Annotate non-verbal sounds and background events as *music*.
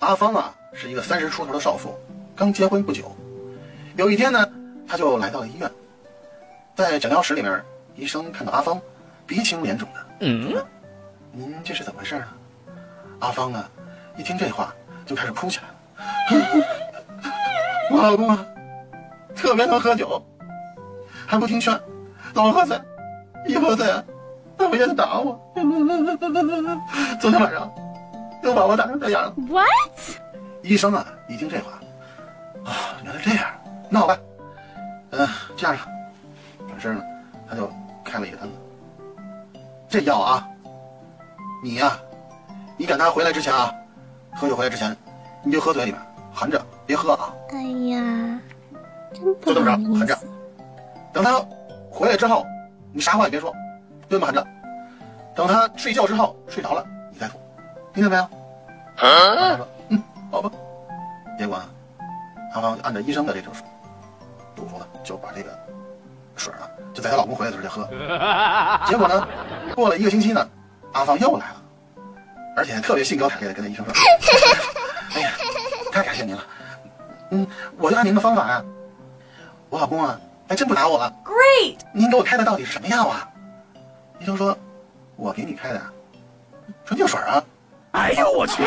阿芳啊，是一个三十出头的少妇，刚结婚不久。有一天呢，她就来到了医院，在诊疗室里面，医生看到阿芳鼻青脸肿的，嗯：“您这是怎么回事啊？”阿芳呢，一听这话就开始哭起来了。*laughs* 我老公啊，特别能喝酒，还不听劝，老喝醉，一喝醉啊，他回家就打我。*laughs* 昨天晚上又把我打成这样了。What？医生啊，一听这话，啊，原来这样，那好吧，嗯、这样吧，转身呢，他就开了一个单子，这药啊，你呀、你赶他回来之前啊，喝酒回来之前，你就喝嘴里边，含着，别喝啊，哎呀，真不就这么好着，含着。，等他回来之后，你啥话也别说，就这么含着，等他睡觉之后睡着了，你再吐，听见没有？他说，嗯，好吧。结果呢，阿芳就按照医生的这种嘱咐呢，就把这个水啊，就在她老公回来的时候就喝。*laughs* 结果呢，过了一个星期呢，阿芳又来了，而且特别兴高采烈的跟那医生说：“ *laughs* 哎呀，太感谢您了，嗯，我就按您的方法呀、我老公啊，还真不打我了。Great！您给我开的到底是什么药啊？”医生说：“我给你开的啊，纯净水啊。”哎呦我去！